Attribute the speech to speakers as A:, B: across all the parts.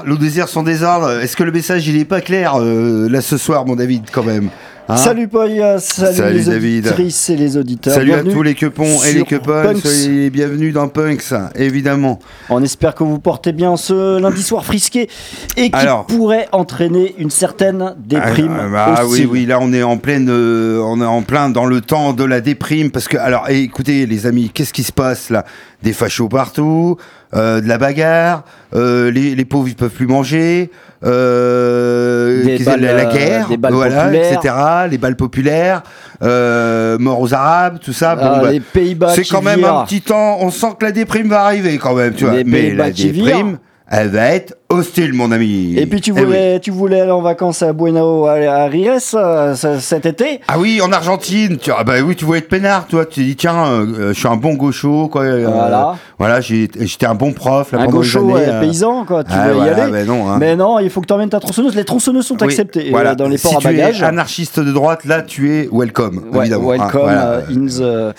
A: alors, le désir sans est-ce que le message il est pas clair euh, là ce soir, mon David, quand même Hein?
B: Salut Paul, salut,
A: Salut,
B: les
A: David.
B: auditrices et les auditeurs.
A: Salut à tous les quepons et les
B: Punks.
A: soyez les bienvenus dans Punks, évidemment.
B: On espère que vous portez bien ce lundi soir frisqué et qui pourrait entraîner une certaine déprime.
A: Ah, bah, oui, oui, là on est en pleine, euh, on est en plein dans le temps de la déprime parce que alors eh, écoutez les amis, qu'est-ce qui se passe là? Des fachos partout, euh, de la bagarre, euh, les, les pauvres ils peuvent plus manger, euh,
B: Des
A: qu'est-ce-
B: balles,
A: la, la guerre,
B: des balles
A: voilà,
B: populaires.
A: etc. Les balles populaires, euh, mort aux Arabes, tout ça. Bon,
B: Ah,
A: bah,
B: les Pays-Bas
A: c'est quand même un petit temps. On sent que la déprime va arriver quand même, tu vois. Mais la
B: virent.
A: Elle va être hostile, mon ami.
B: Et puis tu
A: Eh oui.
B: voulais, tu voulais aller en vacances à Buenos Aires euh, ce- cet été?
A: Ah oui, en Argentine, tu ah bah oui, tu voulais être peinard, toi. Tu dit tiens, euh, je suis un bon gaucho, quoi. euh,
B: Voilà.
A: voilà, j'étais un bon prof. Là,
B: Un gaucho
A: années,
B: euh,
A: euh.
B: paysan, quoi. Tu
A: Ah,
B: veux y aller
A: bah non, hein.
B: Mais non, il faut que tu emmènes ta tronçonneuse. Les tronçonneuses sont
A: Oui,
B: acceptées euh,
A: voilà.
B: dans les
A: si
B: ports à
A: tu es
B: bagages.
A: anarchiste de droite, là, tu es welcome,
B: Ouais,
A: évidemment. hein,
B: welcome
A: voilà.
B: euh, in the.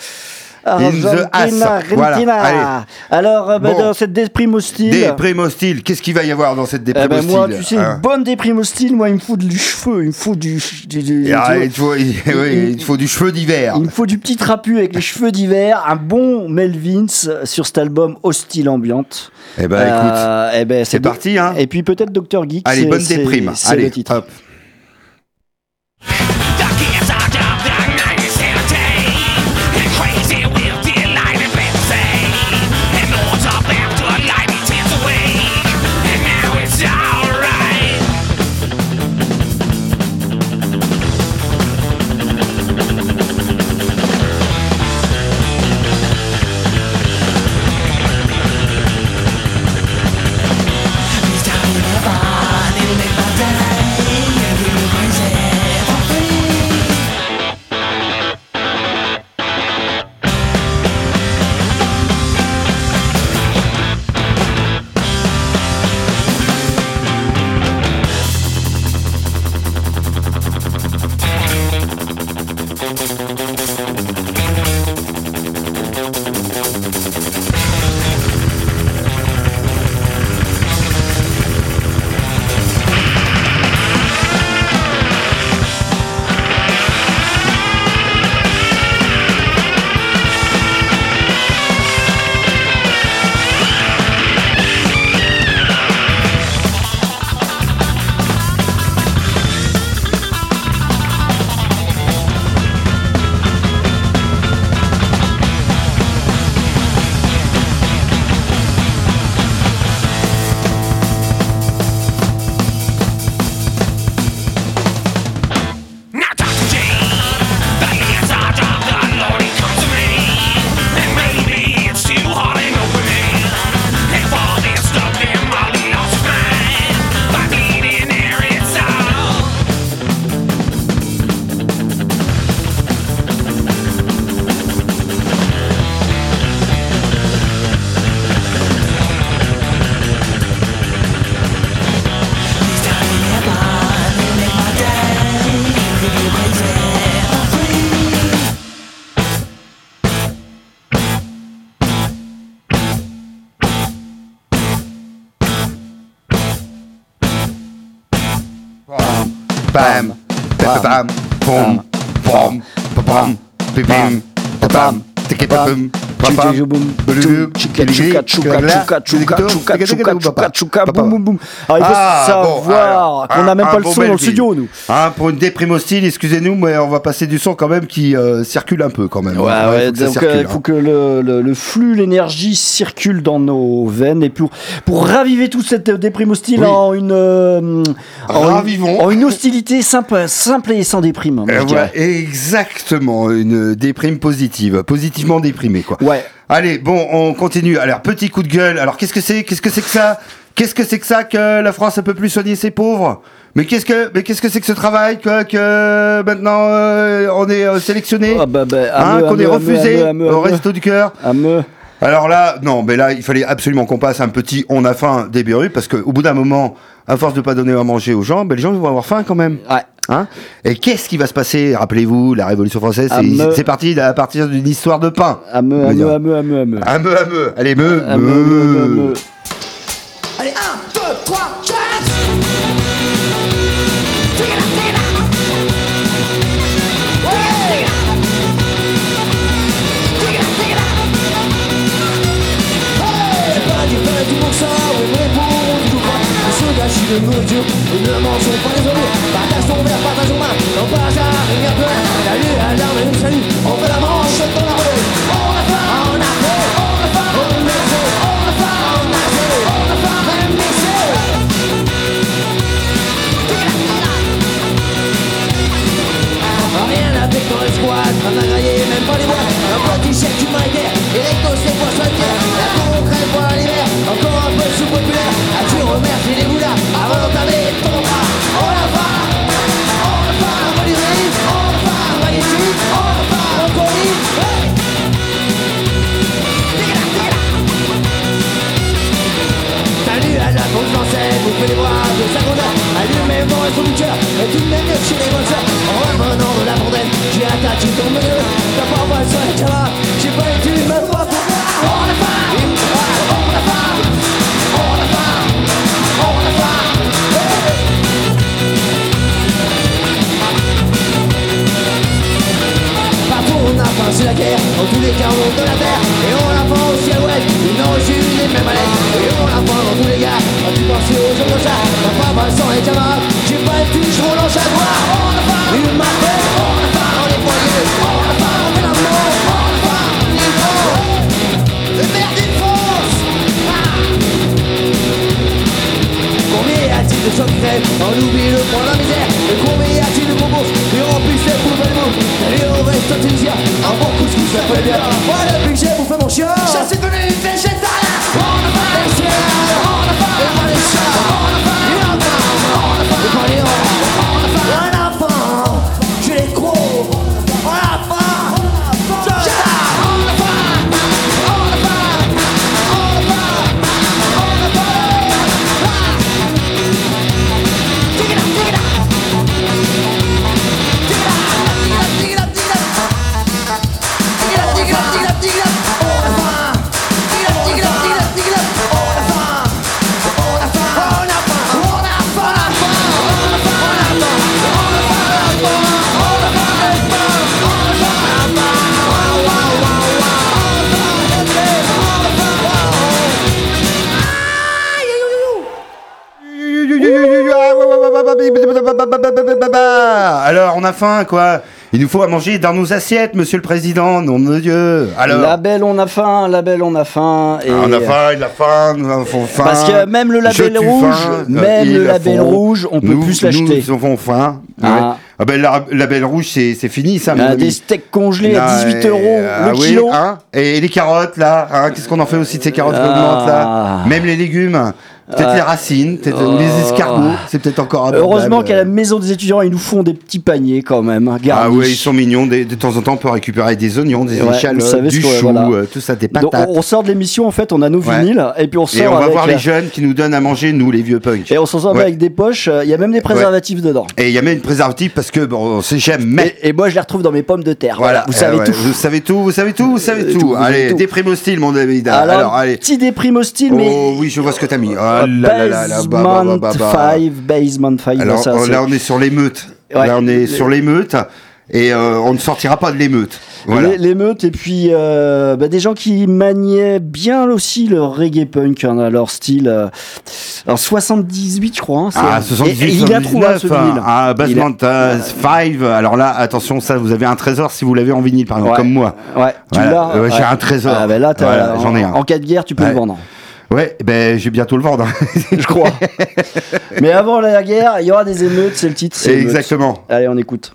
A: The
B: Argentina.
A: Voilà,
B: Argentina.
A: allez.
B: Alors, euh, bah,
A: Bon.
B: dans cette déprime hostile.
A: Déprime hostile, qu'est-ce qu'il va y avoir dans cette
B: eh
A: déprime
B: ben,
A: hostile
B: moi, tu sais,
A: hein
B: une bonne déprime hostile, moi, il me faut du cheveu, il me faut du. du- du-
A: Et, ah, il, faut, il- oui, il faut du cheveu d'hiver.
B: il me faut du petit trapu avec les cheveux d'hiver, un bon Melvins sur cet album Hostile Ambiante.
A: Eh ben, écoute,
B: Euh, eh ben,
A: c'est parti, hein.
B: Et puis peut-être Dr. Geek.
A: Allez, bonne déprime. Allez,
B: le titre.
A: hop.
B: ähm, Alors il faut
A: ah,
B: savoir qu'on n'a même pas le son dans le studio, nous.
A: Ah, pour une déprime hostile, excusez-nous, mais on va passer du son quand même qui euh, circule un peu quand même.
B: Ouais,
A: donc
B: il
A: faut que
B: euh,
A: hein.
B: le flux, l'énergie circule dans nos veines. Et pour raviver toute cette déprime hostile en une. Euh, en une hostilité simple et sans déprime.
A: Hein,
B: eh
A: exactement, une déprime positive, positivement déprimée quoi.
B: Ouais.
A: Allez, bon, on continue. Alors, petit coup de gueule. Alors, qu'est-ce que c'est? Qu'est-ce que c'est que ça? Qu'est-ce que c'est que ça que la France ne peut plus soigner ses pauvres? Mais qu'est-ce que mais qu'est-ce que c'est que ce travail que, que maintenant euh, on est euh, sélectionné? Hein, qu'on est refusé au resto du cœur? Alors là non mais là il fallait absolument qu'on passe un petit on a faim des berrues parce que au bout d'un moment à force de ne pas donner à manger aux gens, ben, les gens vont avoir faim quand même.
B: Ouais.
A: Hein Et qu'est-ce qui va se passer? Rappelez-vous, la Révolution française, c'est parti à partir d'une histoire de pain.
B: Ameux, ameux, ameux,
A: ameux, ameux. Ameux, ameux. Allez.
C: de Ne mangeons pas les oignons. Partage ton verre, partage ton main Non pas à rien peur La lue, l'alarme et nous salut On veut la manche dans la rue On a faim, on a faim. On a faim, on a faim. On a faim, on a faim. On même avec même pas les bois. Un petit chef du maillère, et les gosses, les poissons, les bras de sa grandeur mon Et chez les bonnes En revenant de la bordelle J'ai attaqué ton milieu Ta sur la J'ai pas été ma On oh, la femme. On la femme. On on a faim, c'est la guerre. En tous les carreaux de la terre. Et on la prend au ciel ouest Une origine et même à Et on la prend dans tous les gars. Quand tu chat, la à et j'ai pas le touche, roule en chat noir. Une m'appelle, on on fait l'amour, on les gros, le maire France. Combien a-t-il de secrets, on oublie le point de la misère, et combien a-t-il de bonbons, et remplissent les poubelles moules, et au reste en Tunisie, un bon couscous, ça fait bien. Moi depuis que j'ai bouffé mon chien, je suis devenu végétal, on ne va on
A: va. Quoi. Il nous faut à manger dans nos assiettes, monsieur le président, nom de Dieu. Alors,
B: Label, on a faim, label, on a faim. Et...
A: Ah, on a faim, il a faim, nous avons faim.
B: Parce que même le label rouge,
A: faim,
B: même le
A: la
B: label rouge, on peut
A: Nous-
B: plus l'acheter.
A: Nous avons faim.
B: Ah.
A: Ouais. Ah ben, la- le label rouge, c'est fini, ça, mon
B: Ah, des steaks congelés à
A: Ah,
B: 18
A: et-
B: euros
A: ah
B: le kilo.
A: hein et les carottes, là hein, Qu'est-ce qu'on en fait aussi de ces carottes qui
B: Ah.
A: augmentent, là Même les légumes Peut-être les racines, peut-être les escargots, c'est peut-être encore abordable.
B: Heureusement qu'à la maison des étudiants, ils nous font des petits paniers quand même, hein,
A: Ah ouais, ils sont mignons. Des- de temps en temps, on peut récupérer des oignons, des
B: Ouais,
A: échalotes, du chou,
B: voilà.
A: euh, tout ça, des patates.
B: on, on sort de l'émission, en fait, on a nos
A: Ouais.
B: vinyles, et puis on sort
A: Et on va
B: avec,
A: voir
B: euh,
A: les jeunes qui nous donnent à manger, nous, les vieux punks.
B: Et on s'en sort
A: Ouais.
B: avec des poches, euh, il y a même des préservatifs dedans.
A: Et il y a même une préservative parce que, bon, on sait jamais.
B: Et, et moi, je les retrouve dans mes pommes de terre. Voilà, vous
A: Eh
B: savez
A: ouais,
B: tout.
A: Vous savez tout, vous savez tout, vous savez
B: Euh,
A: tout. allez, déprime au style, mon David.
B: Alors, petit déprime hostile, mais.
A: Oh oui, je vois ce que t'as mis. Là là là là,
B: Basement
A: bah, bah, bah.
B: 5, Basement 5.
A: Alors
B: ça,
A: oh, là, on est sur l'émeute.
B: Ouais.
A: Là, on est sur l'émeute. Et euh, on ne sortira pas de l'émeute. Voilà.
B: L'émeute et puis euh, bah, des gens qui maniaient bien aussi le reggae punk, hein, leur style. euh, en 78, je crois. hein,
A: Ah, 78,
B: et- et il a trouvé hein,
A: 79,
B: vinyle.
A: Ah, Basement 5. Alors là, attention, ça, vous avez un trésor si vous l'avez en vinyle, par exemple,
B: Ouais.
A: comme moi.
B: Ouais, tu
A: Voilà.
B: l'as.
A: Ouais, j'ai un trésor.
B: Ah, bah là,
A: Voilà, j'en ai
B: en-
A: un.
B: En cas de guerre, tu peux le vendre.
A: Ouais, ben, je vais bientôt le vendre.
B: Je crois. Mais avant la guerre, il y aura des émeutes, c'est le titre. c'est.
A: Exactement.
B: Allez, on écoute.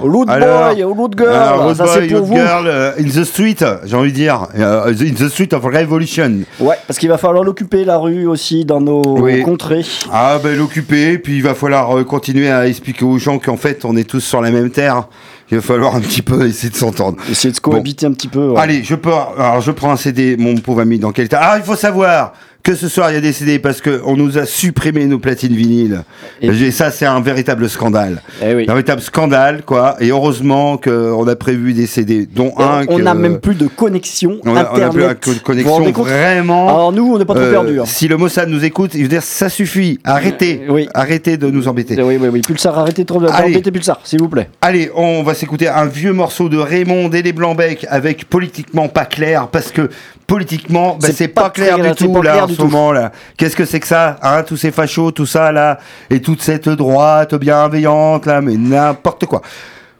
A: Alors
B: Loot
A: alors,
B: boy, loot girl,
A: alors,
B: ça c'est pour vous.
A: girl, euh, in the street, j'ai envie de dire. Euh, in the street of revolution.
B: Ouais, parce qu'il va falloir l'occuper la rue aussi dans nos
A: Oui.
B: contrées.
A: Ah, ben l'occuper, puis il va falloir euh, continuer à expliquer aux gens qu'en fait, on est tous sur la même terre. Il va falloir un petit peu essayer de s'entendre.
B: Essayer de cohabiter un petit peu. ouais.
A: Allez, je peux. Alors, je prends un CD, mon pauvre ami, dans quel état Ah, il faut savoir que ce soir, il y a des CD parce qu'on nous a supprimé nos platines vinyles.
B: Et-
A: ça, c'est un véritable scandale.
B: Eh oui.
A: Un véritable scandale, quoi. Et heureusement qu'on a prévu des CD, dont
B: Et
A: un.
B: on n'a même plus de connexion
A: on a- on a plus la co-
B: Vous vous
A: connexion vraiment.
B: Alors nous, on n'est pas trop
A: Euh,
B: perdus. hein.
A: Si le Mossad nous écoute, il veut dire ça suffit. Arrêtez.
B: Oui.
A: Arrêtez de nous embêter.
B: Oui, oui, oui. Pulsar, arrêtez de
A: Allez.
B: d'embêter Pulsar, s'il vous plaît.
A: Allez, on va s'écouter un vieux morceau de Raymond et les Blancs-Bec avec politiquement pas clair parce que politiquement bah,
B: C'est pas
A: pas, clair
B: clair,
A: du tout là
B: clair
A: en ce moment là. Qu'est-ce que c'est que ça hein, tous ces fachos, tout ça là et toute cette droite bienveillante là mais n'importe quoi.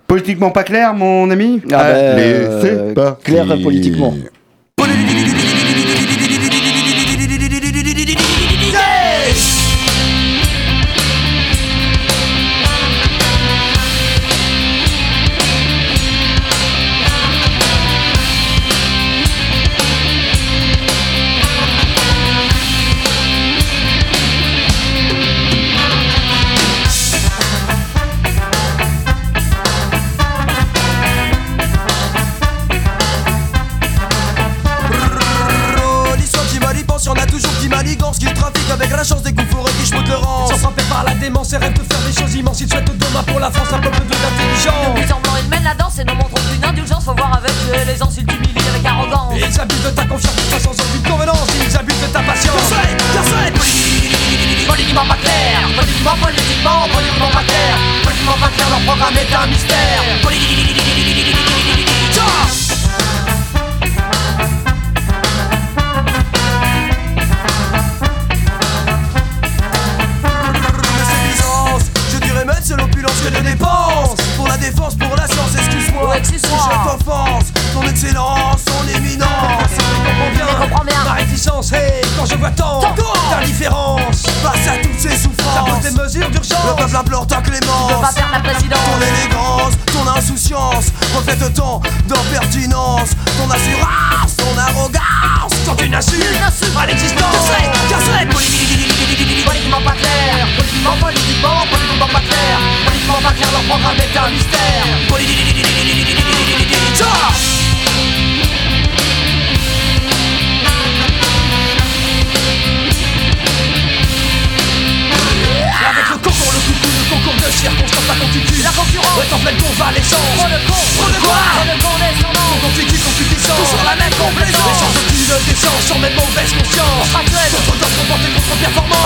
A: Politiquement pas clair mon ami?
B: Ah, bah, euh,
A: c'est pas
B: clair politiquement.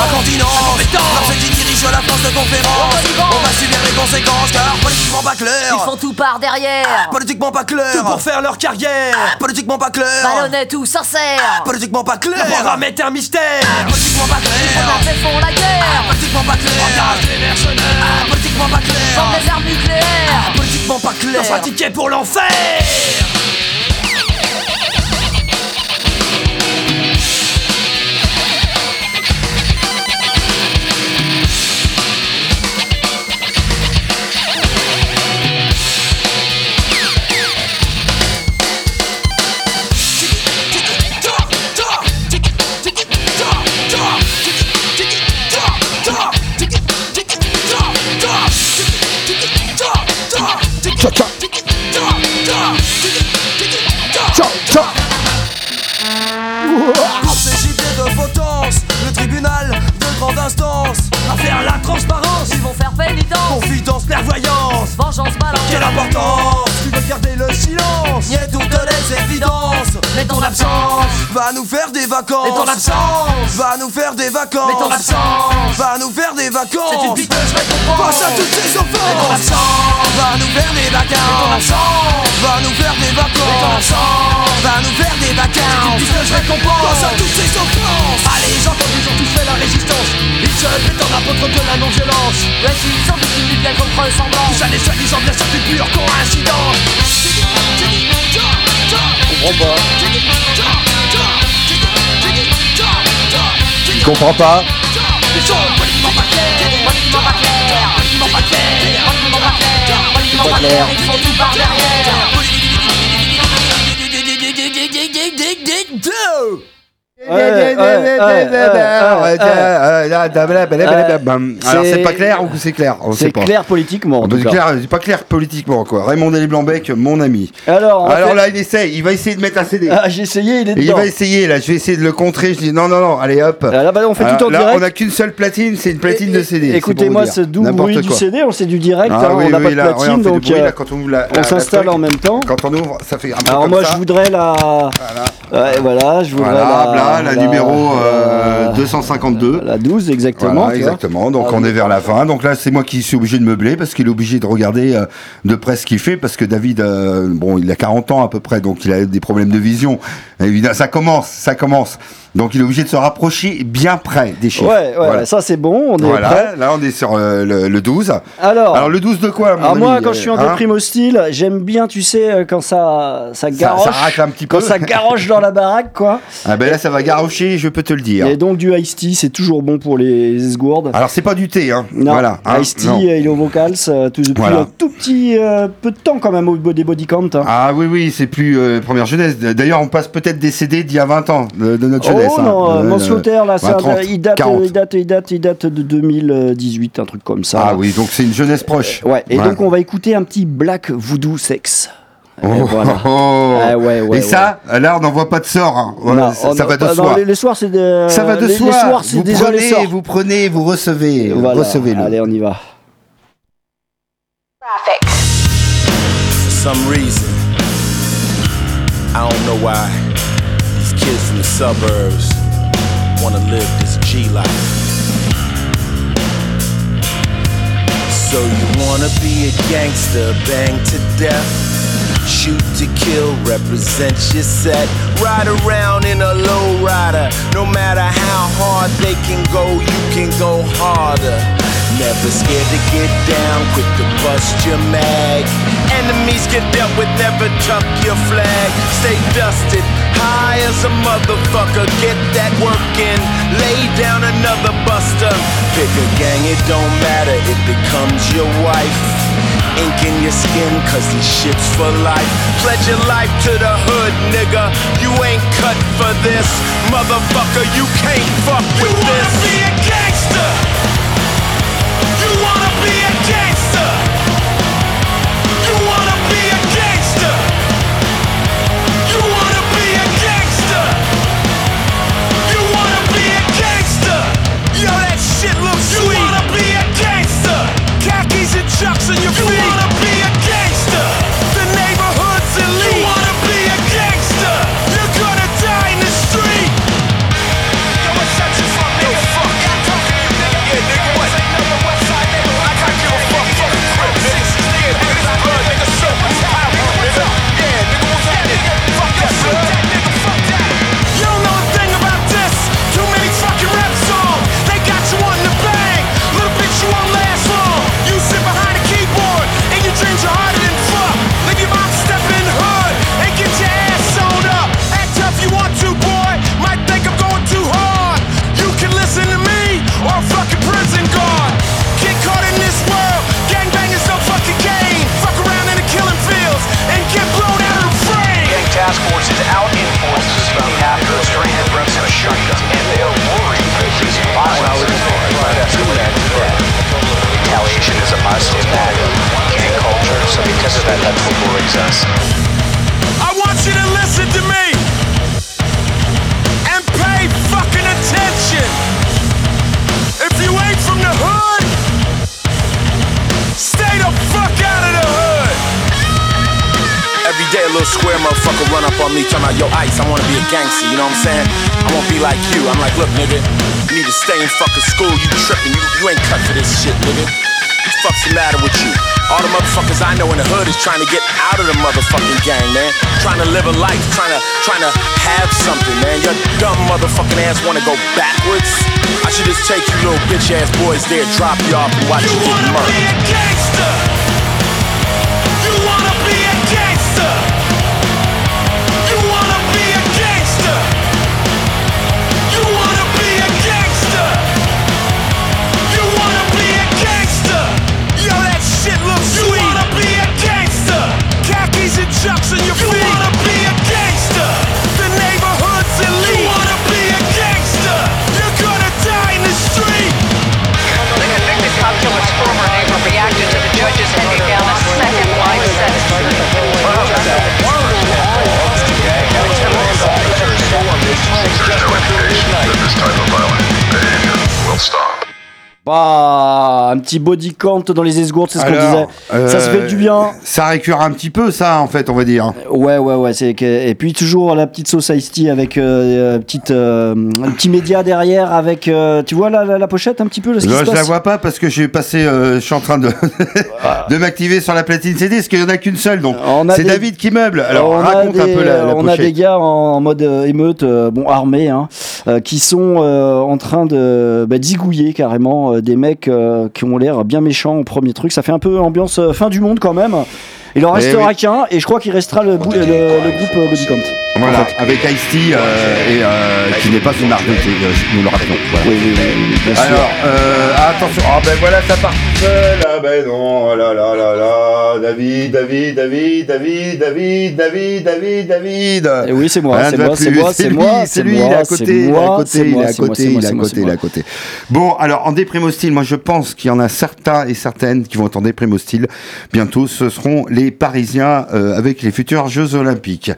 D: Incontinence,
E: Incompétence.
D: lorsque qui dirige la France de conférence. On va subir les conséquences car politiquement pas clair
F: ils font tout par derrière.
D: Politiquement pas clair
E: Tout pour faire leur carrière.
D: Politiquement pas clair
F: Malhonnête ou sincère.
D: Politiquement pas
E: Le programme
D: clair
E: est un mystère.
D: Politiquement pas
F: On
D: clair
F: a fait font la guerre.
D: Politiquement pas clair
E: Engage les mercenaires.
D: Politiquement pas clair
F: des armes nucléaires.
D: Politiquement pas clair
E: un ticket pour l'enfer.
D: Pour ces gibiers de potence Le tribunal de grande instance
E: À faire la transparence.
F: Ils vont faire pénitence.
D: Confidence, clairvoyance
F: Vengeance, balance.
D: Quelle importance
E: Tu veux garder le silence.
D: Niais toutes les évidences
F: Mais ton
E: Ton
F: absence.
D: Va nous faire des vacances
E: Et ton absence.
D: Va nous faire des vacances
E: Mais ton absence.
D: Va nous faire des vacances
F: C'est une piteuse récompense.
D: Face à toutes ces
E: Et ton
D: offenses
E: absence.
D: Va nous faire des
E: Et ton
D: vacances
E: absence.
D: Va nous faire des
E: Et ton
D: vacances
E: absence.
D: Va nous faire des
E: Une
D: vacances
E: piteuse récompense.
D: Face à toutes ces offenses
E: Allez, j'entends qu'ils ont tous fait la résistance. Ils se mettent en apôtre de la non-violence.
F: Ouais, ils sont victimes d'une quelconque ressemblance.
E: Tout ça n'est soi-disant bien sûr une pure coïncidence.
A: Il comprend pas.
E: Politiquement pas
F: clair.
A: Alors c'est pas clair ou c'est clair On sait
B: C'est
A: pas.
B: clair politiquement. en
A: Ah bah,
B: tout
A: C'est
B: cas.
A: clair, c'est pas clair politiquement quoi. Raymond Elie Blanbec, mon ami.
B: Alors, en
A: Alors
B: fait-
A: là, il essaye, il va essayer de mettre un CD.
B: Ah, j'ai essayé, il est
A: Et il
B: dedans.
A: va essayer là, je vais essayer de le contrer. Je dis non, non, non, allez hop.
B: Ah, Là, bah, on fait
A: Alors,
B: tout en
A: là,
B: direct.
A: on a qu'une seule platine, c'est une platine de CD. c'est
B: Écoutez-moi ce doux
A: N'importe
B: bruit du
A: quoi.
B: CD, on c'est du direct,
A: Ah,
B: hein,
A: oui,
B: on n'a
A: oui,
B: pas de
A: là,
B: platine,
A: regarde, on fait du
B: donc
A: bruit,
B: euh,
A: là, quand on ouvre la-
B: on
A: la- la
B: s'installe
A: truc.
B: en même temps.
A: Quand on ouvre, ça fait un peu
B: Alors
A: comme
B: moi
A: ça.
B: je voudrais la... Ouais, voilà, je voudrais
A: Voilà,
B: la...
A: là, la numéro euh,
B: la-
A: 252.
B: La 12 exactement.
A: Voilà, exactement. Donc
B: Ah,
A: on
B: oui.
A: est vers la fin. Donc là, c'est moi qui suis obligé de meubler parce qu'il est obligé de regarder euh, de près ce qu'il fait parce que David, euh, bon, il a 40 ans à peu près, donc il a des problèmes de vision. Évidemment, ça commence, ça commence. Donc il est obligé de se rapprocher bien près des chiffres.
B: Ouais, ouais,
A: Voilà.
B: ça c'est bon, on est
A: Voilà,
B: prêt.
A: là on est sur euh, le, le 12.
B: Alors,
A: Alors le 12 de quoi mon
B: alors moi
A: ami
B: quand je suis en
A: Hein
B: déprime hostile, j'aime bien, tu sais, euh, quand ça, ça garoche.
A: ça racle un petit peu.
B: quand ça garoche dans la baraque, quoi.
A: Ah ben là ça va garrocher, je peux te le dire.
B: Et donc du Ice Tea, c'est toujours bon pour les esgourdes.
A: Alors c'est pas du thé, hein.
B: Non,
A: voilà. hein,
B: Ice Tea,
A: non.
B: il est au vocals euh, tout, depuis
A: Voilà.
B: un tout petit euh, peu de temps quand même au des body count. hein.
A: Ah oui, oui, c'est plus euh, première jeunesse. D'ailleurs, on passe peut-être des CD d'il y a 20 ans de, de notre jeunesse.
B: Oh
A: hein.
B: non, euh,
A: Euh,
B: mon slaughter là,
A: ouais,
B: c'est un-
A: 30,
B: il, date,
A: 40.
B: il, date, il, date, il date de 2018, un truc comme ça.
A: Ah oui, donc c'est une jeunesse proche.
B: Ouais, et donc on va écouter un petit Black Voodoo Sex. Et
A: Oh,
B: voilà.
A: oh, oh.
B: Ah ouais, ouais,
A: Et ça, là, on n'en voit pas de sort. hein. Voilà,
B: Non,
A: ça,
B: oh
A: ça
B: non,
A: va de
B: bah non,
A: soi.
B: les, les soirs, c'est de,
A: Ça va de
B: les,
A: soi.
B: Les soirs, c'est
A: vous
B: déjà
A: prenez, vous prenez, vous recevez.
B: Voilà.
A: Recevez-le.
B: Allez, on y va.
G: For some reason, I don't know why kids from the suburbs want to live this G life. So you wanna be a gangster, bang to death, shoot to kill, represent your set, ride around in a low rider. No matter how hard they can go, you can go harder. Never scared to get down, quick to bust your mag. Enemies get dealt with, never tuck your flag. Stay dusted, high as a motherfucker. Get that work in, lay down another buster. Pick a gang, it don't matter, it becomes your wife. Ink in your skin, cause this shit's for life. Pledge your life to the hood, nigga. You ain't cut for this. Motherfucker, you can't fuck with you this. You wanna be a gangster? You wanna be a gangster?
H: Culture, so because of that, that's what worries us.
G: I want you to listen to me and pay fucking attention. If you ain't from the hood, stay the fuck out of the hood. Every day a little square motherfucker run up on me talking about, yo, Ice, I wanna be a gangster, you know what I'm saying? I wanna be like you. I'm like, look, nigga, you need to stay in fucking school, you tripping, you, you ain't cut for this shit, nigga. What the fuck's the matter with you? All the motherfuckers I know in the hood is trying to get out of the motherfucking gang, man. Trying to live a life, trying to trying to have something, man. Your dumb motherfucking ass wanna go backwards? I should just take you little bitch ass boys there, drop you off and watch you, get murdered. that this type of violent behavior will stop.
B: Bah, un petit body count dans les esgourdes, c'est ce qu'on disait.
A: Alors,
B: Ça se fait
A: euh,
B: du bien.
A: Ça récure un petit peu, ça, en fait, on va dire.
B: Ouais, ouais, ouais. c'est Et puis toujours la petite sauce Ice Tea avec euh, euh, petite, euh, un petit média derrière avec. euh, tu vois la, la, la pochette un petit peu là, ce qui
A: Là,
B: se
A: je la vois pas parce que j'ai passé, euh, je suis en train de, de m'activer sur la platine CD, parce qu'il y en a qu'une seule, donc c'est
B: des-
A: David qui meuble. Alors
B: on a
A: raconte
B: des,
A: un peu la, la
B: on a des gars en mode euh, émeute, euh, bon armés, hein, euh, qui sont euh, en train de bah, zigouiller carrément euh, des mecs euh, qui ont l'air bien méchants au premier truc. Ça fait un peu ambiance euh, fin du monde quand même. Il en
A: Eh
B: restera
A: oui.
B: qu'un et je crois qu'il restera le, bou- le, le groupe Body Count.
A: Voilà,
B: En fait.
A: avec Ice-T, euh, et, euh, qui n'est pas une marque euh, nous le rappelons. Voilà.
B: Oui, oui, oui, bien sûr.
A: Alors, euh, attention, ah ben voilà, ça part tout seul, ah ben non, oh là là là là, David, David, David, David, David, David, David, David.
B: Et oui, c'est moi,
A: Rien
B: c'est moi, c'est moi, c'est
A: lui,
B: moi,
A: c'est lui, il est à côté, il est à côté, il est à côté, il est à côté,
B: c'est
A: il est à
B: moi.
A: côté. Bon, alors en déprime hostile, moi je pense qu'il y en a certains et certaines qui vont être en déprime hostile. Bientôt, ce seront les Parisiens euh, avec les futurs Jeux Olympiques.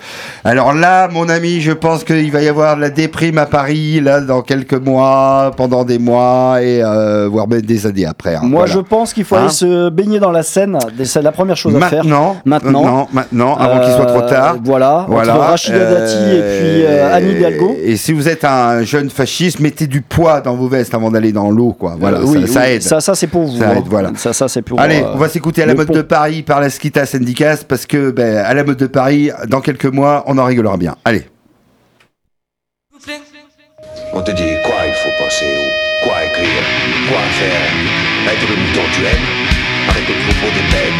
A: Alors là, mon ami, je pense qu'il va y avoir de la déprime à Paris là dans quelques mois, pendant des mois et euh, voire même des années après. hein.
B: Moi,
A: Voilà.
B: je pense qu'il faut
A: Hein
B: aller se baigner dans la Seine. C'est la première chose à faire.
A: Maintenant,
B: Maintenant.
A: maintenant, maintenant, avant qu'il soit trop
B: Euh,
A: tard.
B: Voilà,
A: Voilà.
B: entre Rachida Dati et puis euh, Anne Hidalgo.
A: Et si vous êtes un jeune fasciste, mettez du poids dans vos vestes avant d'aller dans l'eau, quoi. Voilà,
B: Euh, oui,
A: ça, ça aide.
B: Ça, ça c'est pour vous.
A: Ça
B: hein.
A: aide, voilà.
B: Ça, ça c'est pour.
A: Allez,
B: euh,
A: on va s'écouter à la mode
B: pont.
A: de Paris par la Skita Syndicas parce que ben, à la mode de Paris, dans quelques mois, on en rigolera bien. Allez.
I: On te dit quoi il faut penser, ou quoi écrire, quoi faire. Être le mouton tu aimes, avec le troupeau des bêtes.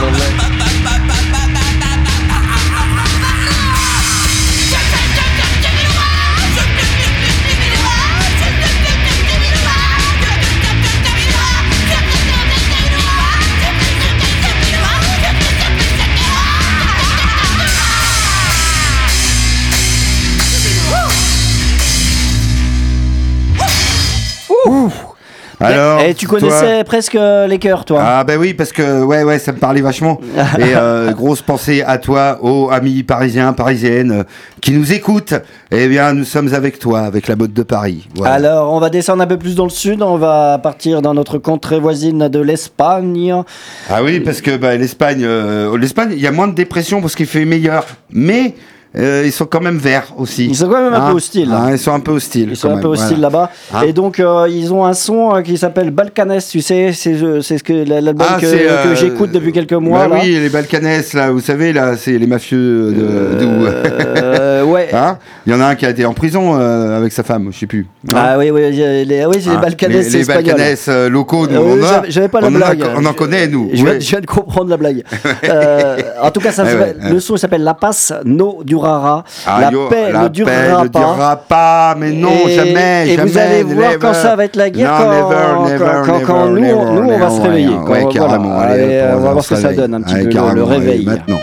E: Fantástico.
A: Alors,
B: Et tu
A: toi
B: connaissais presque euh, les cœurs, toi.
A: Ah ben oui parce que ouais ouais ça me parlait vachement et euh, grosse pensée à toi aux amis parisiens parisiennes euh, qui nous écoutent eh bien nous sommes avec toi avec la mode de Paris Voilà.
B: Alors, on va descendre un peu plus dans le sud. On va partir dans notre contrée voisine de l'Espagne.
A: ah oui parce que bah, l'Espagne euh, l'Espagne il y a moins de dépression parce qu'il fait meilleur mais euh, ils sont quand même verts aussi.
B: Ils sont quand même un peu hostiles, là.
A: Hein, ils sont un peu hostiles.
B: Ils sont un peu hostiles
A: voilà.
B: là-bas.
A: Hein
B: Et donc, euh, ils ont un son euh, qui s'appelle Balkanes, tu sais, c'est c'est ce que l'album
A: Ah,
B: que, j'écoute depuis quelques mois.
A: bah
B: là.
A: oui, les Balkanès, là, vous savez, là, c'est les mafieux de. d'où
B: ouais.
A: Hein Il y en a un qui a été en prison avec sa femme, je sais plus. Hein
B: Ah oui, oui, les, les- oui, c'est les
A: Hein
B: Balkanes
A: les, les euh, locaux, nous, on a-
B: j'avais- pas la
A: on en a-
B: blague.
A: on en connaît, nous.
B: Je viens, de comprendre la blague. En tout cas, ça
A: Ouais,
B: s'appelle-
A: ouais, ouais.
B: le son s'appelle La Passe No
A: Ah,
B: la
A: yo,
B: paix
A: la
B: ne durera
A: paix ne
B: pas.
A: durera pas, mais non,
B: Et-
A: jamais,
B: et
A: jamais.
B: vous allez voir
A: never.
B: quand ça va être la guerre,
A: Non,
B: quand,
A: never, never,
B: quand- quand- quand
A: never,
B: nous, nous, on va se réveiller.
A: ouais, carrément, allez,
B: on va voir ce que ça donne un petit peu le- réveil.
A: Maintenant.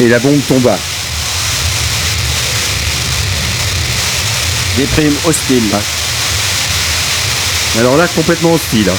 A: Et la bombe tomba.
B: Des primes hostiles.
A: Alors là, complètement hostile.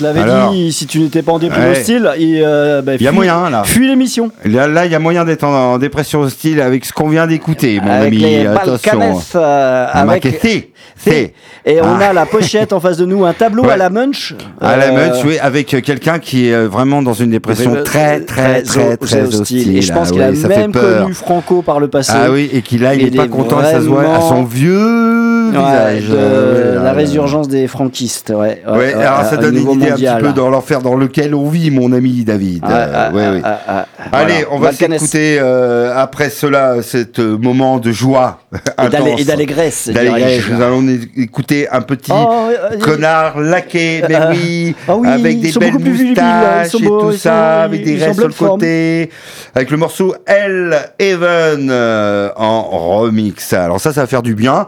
B: Te l'avait
A: Alors.
B: dit, si tu n'étais pas en
A: Ouais.
B: hostile, euh, bah,
A: Il y a moyen, là.
B: Fuis l'émission.
A: Là, là, il y a moyen d'être en, en dépression hostile avec ce qu'on vient d'écouter, mon
B: avec
A: ami.
B: les
A: Attention.
B: Euh, avec
A: Maquetté.
B: C'est- Et on
A: Ah.
B: a la pochette en face de nous, un tableau
A: Ouais.
B: à la Munch.
A: À la
B: Euh,
A: meute, oui, avec euh, quelqu'un qui est vraiment dans une dépression très, très, très, très, hostile.
B: Et je pense
A: Ah
B: qu'il a
A: oui, fait
B: même connu Franco par le passé.
A: Ah oui, et qu'il a, il
B: Il
A: est pas
B: est
A: content, ça se voit à son vieux
B: Ouais,
A: visage.
B: de
A: Euh,
B: la
A: là, là.
B: résurgence des franquistes, ouais.
A: Ouais,
B: ouais,
A: alors ça donne une idée un petit peu dans l'enfer dans lequel on vit, mon ami David. Euh. Allez,
B: Voilà.
A: on va s'écouter euh, après cela, cet moment de joie
B: Et d'allégresse.
A: Nous allons écouter un petit
B: Oh,
A: connard laqué, mais oui,
B: ah oui,
A: avec des belles moustaches et tout ça, avec des restes sur le côté, avec le morceau Hell Heaven en remix. Alors ça, ça va faire du bien.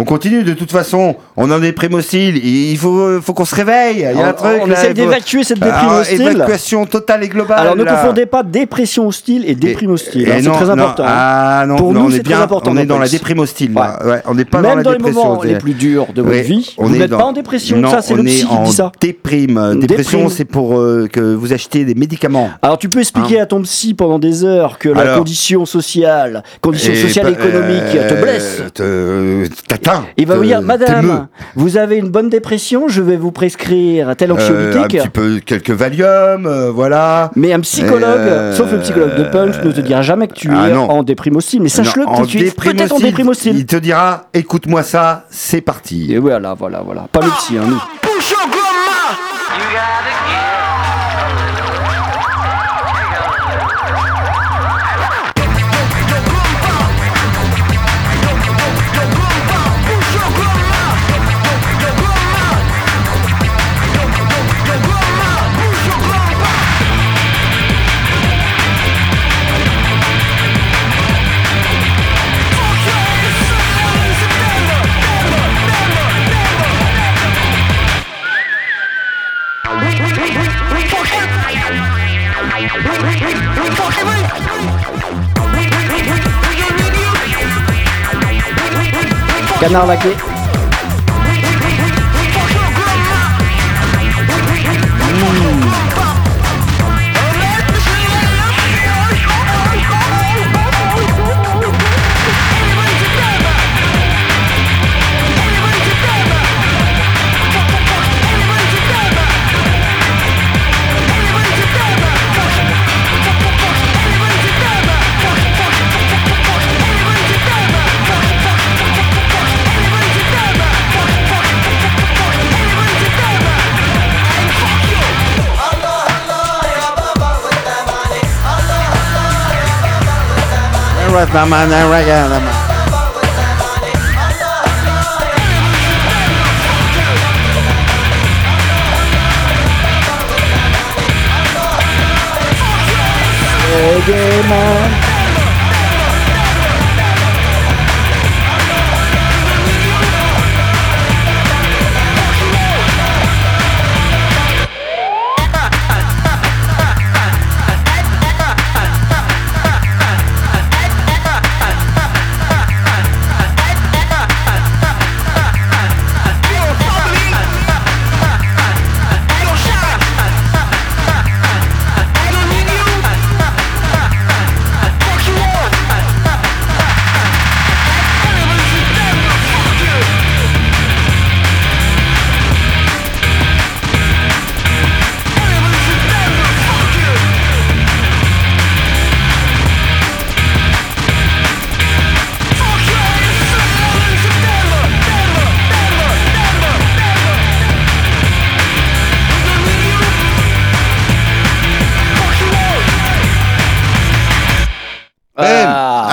A: On continue de toute façon, on en est prime hostile, il faut, faut qu'on se réveille, il y a un truc
B: on
A: là, faut-
B: d'évacuer cette déprime
A: Alors,
B: hostile.
A: Évacuation totale et globale.
B: Alors ne
A: là.
B: confondez pas dépression hostile et déprime hostile. Hein, c'est très important. hein.
A: Ah non,
B: Pour
A: non,
B: nous, c'est
A: est
B: très important
A: on est
B: dans
A: la déprime hostile. là. Ouais, on n'est pas
B: Même
A: dans la
B: dans les
A: dépression.
B: moments les plus durs de votre
A: Ouais,
B: vie,
A: on
B: vous n'êtes
A: dans-
B: pas en dépression.
A: Non,
B: ça, c'est le psy qui dit ça.
A: Déprime.
B: Une
A: Dépression, c'est pour euh, que vous achetez des médicaments.
B: Alors tu peux expliquer à ton psy pendant des heures que la condition sociale, condition
A: Et
B: sociale et économique
A: euh,
B: te blesse. Il va vous dire. Madame, vous avez une bonne dépression, je vais vous prescrire tel
A: Euh, un
B: anxiolytique.
A: petit peu quelques Valium, euh, voilà.
B: Mais un psychologue,
A: Euh,
B: sauf le psychologue de Punch, ne te dira jamais que tu
A: ah
B: es
A: non.
B: en déprime hostile. Mais sache-le, que tu es peut-être en déprime hostile.
A: Il te dira, écoute-moi ça, c'est parti.
B: Et voilà, voilà, voilà. Pas le psy, hein, nous. Canard laqué. with them
A: and
B: they regular man.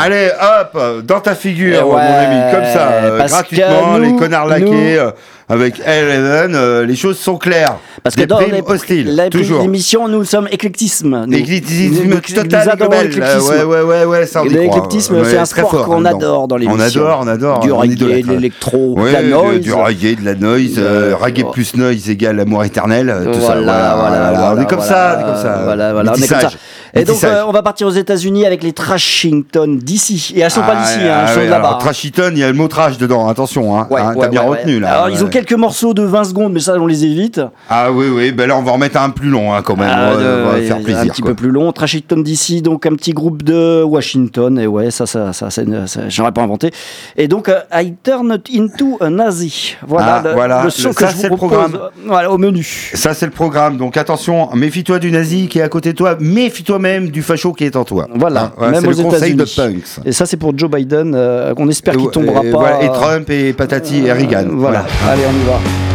A: Allez, hop, dans ta figure,
B: Eh
A: mon
B: ouais,
A: ami, comme ça, euh, gratuitement,
B: que
A: les
B: nous-
A: connards laqués,
B: nous-
A: euh, avec Eleven, euh, les choses sont claires.
B: Parce que
A: Des
B: dans
A: primes
B: les-
A: hostiles,
B: la-
A: toujours.
B: l'émission, nous sommes éclectisme. nous.
A: L'éclectisme
B: Nous- nous-
A: total
B: nous adorons l'éclectisme.
A: Ouais, ouais, ouais, ouais, ça on.
B: L'éclectisme,
A: Ouais,
B: c'est un sport qu'on adore dans l'émission.
A: On adore, on adore.
B: Du reggae, de l'électro,
A: Ouais,
B: de la noise.
A: Du reggae, de la noise, euh, reggae
B: oh.
A: plus noise égale amour éternel, euh, tout ça.
B: Voilà, voilà,
A: voilà, On est comme ça, on est comme ça.
B: Voilà, voilà, on est comme ça. Et donc, euh, on va partir aux États-Unis avec les Trashington d'ici. Et elles sont pas
A: Ah,
B: d'ici,
A: ouais,
B: hein, elles
A: ah
B: sont
A: ouais,
B: de là-bas.
A: alors, Trashiton, il y a le mot trash dedans, attention, hein.
B: Ouais,
A: hein,
B: ouais,
A: T'as bien
B: ouais,
A: retenu là.
B: Alors, ils ont quelques morceaux de 20 secondes, mais ça, on les évite.
A: Ah oui, oui, ben là on va en mettre un plus long hein, quand même.
B: Ah,
A: on va, faire plaisir.
B: Un petit
A: quoi.
B: peu plus long. Trashington d'ici, donc un petit groupe de Washington. Et ouais, ça, ça, ça, ça, j'aurais pas inventé. Et donc, euh, I Turned Into a Nazi. Voilà,
A: Ah,
B: le,
A: voilà.
B: le son
A: Le-
B: que
A: ça,
B: je
A: c'est
B: vous
A: le programme.
B: Voilà, au menu.
A: Ça c'est le programme, donc attention, méfie-toi du nazi qui est à côté de toi, méfie-toi même du facho qui est en toi.
D: Voilà,
A: Hein,
D: même aux
A: le conseil de punks.
D: Et ça, c'est pour Joe Biden, euh, qu'on espère qu'il tombera
A: et
D: pas.
A: voilà, et Trump et Patati et Reagan.
D: Euh, Voilà. Allez, on y va.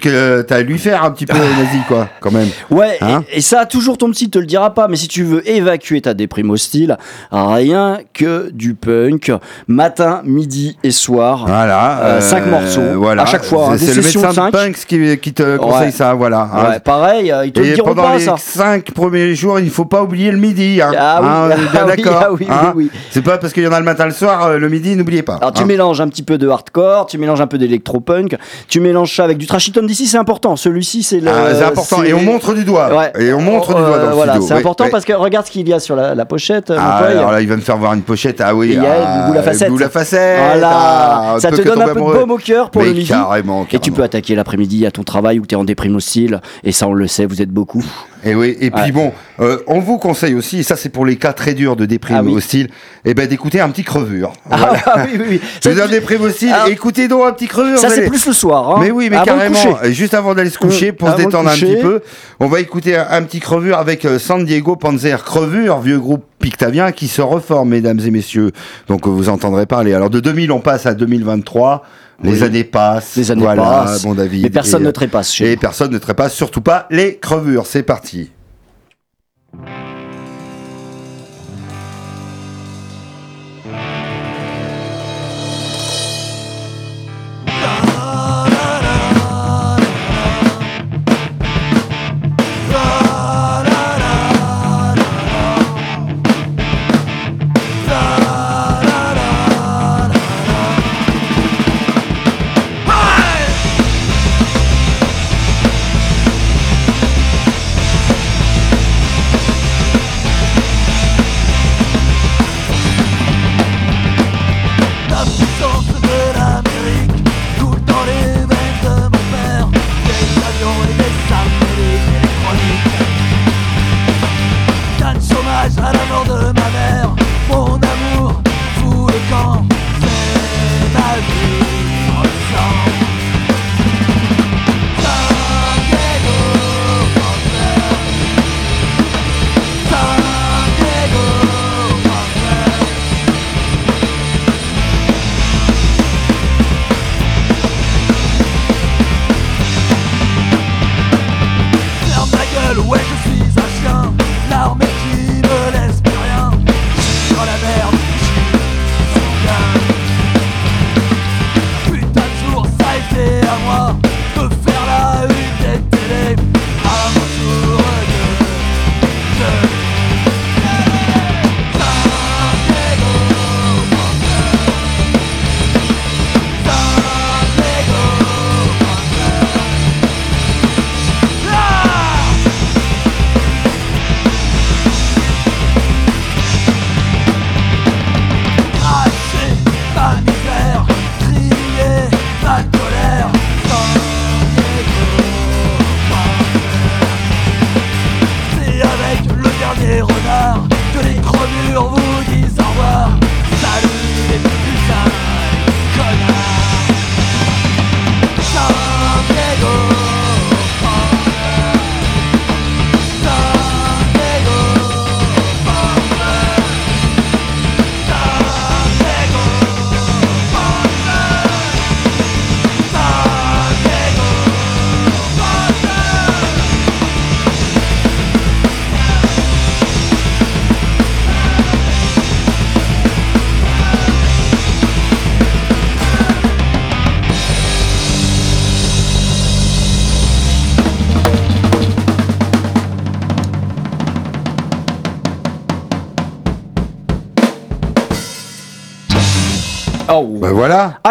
A: Que t'as à lui faire un petit peu, nazi, quoi, quand même.
D: Ouais,
A: Hein
D: et, et ça, toujours ton psy te le dira pas, mais si tu veux évacuer ta déprime hostile, rien que du punk, matin, midi et soir.
A: Voilà.
D: Euh, cinq morceaux, à chaque fois, hein,
A: C'est le médecin de. Punks qui, qui te conseille
D: Ouais.
A: ça, voilà. hein.
D: Ouais, pareil, euh, ils te le
A: Et
D: diront
A: pendant
D: pas
A: les
D: ça.
A: cinq premiers jours, il faut pas oublier le midi. Hein.
D: Ah oui,
A: Hein,
D: ah
A: d'accord.
D: ah oui, oui.
A: C'est pas parce qu'il y en a le matin, le soir, euh, le midi, n'oubliez pas.
D: Alors tu mélanges un petit peu de hardcore, tu mélanges un peu d'électropunk, tu mélanges ça avec du trashiton d'ici, c'est important. Celui-ci, c'est le.
A: Ah, c'est important. Et on montre du doigt.
D: Ouais.
A: Et on montre du doigt dans
D: Euh,
A: le
D: Voilà, c'est important parce que regarde ce qu'il y a sur la, la pochette.
A: Ah, alors là, il va me faire voir une pochette. Ah oui.
D: Il y a
A: ah,
D: à facettes. Voilà,
A: Ah,
D: ça te donne un peu de baume au cœur pour le midi.
A: Carrément,
D: Et tu peux attaquer l'après-midi à ton travail où tu es en déprime hostile. Et ça, on le sait, vous êtes beaucoup.
A: Et oui, et puis
D: Ouais.
A: bon, euh, on vous conseille aussi, et ça c'est pour les cas très durs de déprime
D: Ah oui.
A: hostile, et ben d'écouter un petit crevure.
D: Ah, oui, oui, oui.
A: Si
D: Ça,
A: une déprime hostile,
D: Ah.
A: écoutez donc un petit crevure.
D: ça, c'est plus le soir. hein.
A: Mais oui, mais
D: Avant
A: carrément. Et Juste avant d'aller se coucher,
D: Mmh,
A: pour se
D: avant
A: détendre un petit peu, on va écouter un, un petit crevure avec euh, San Diego Panzer Crevure, vieux groupe pictavien qui se reforme, mesdames et messieurs. Donc euh, vous entendrez parler. Alors de 2000, on passe à 2023. Les
D: Oui.
A: années passent.
D: Les années
A: voilà,
D: passent.
A: Bon David.
D: Mais personne
A: Et,
D: ne trépasse
A: Et personne ne trépasse, surtout pas les crevures. C'est parti.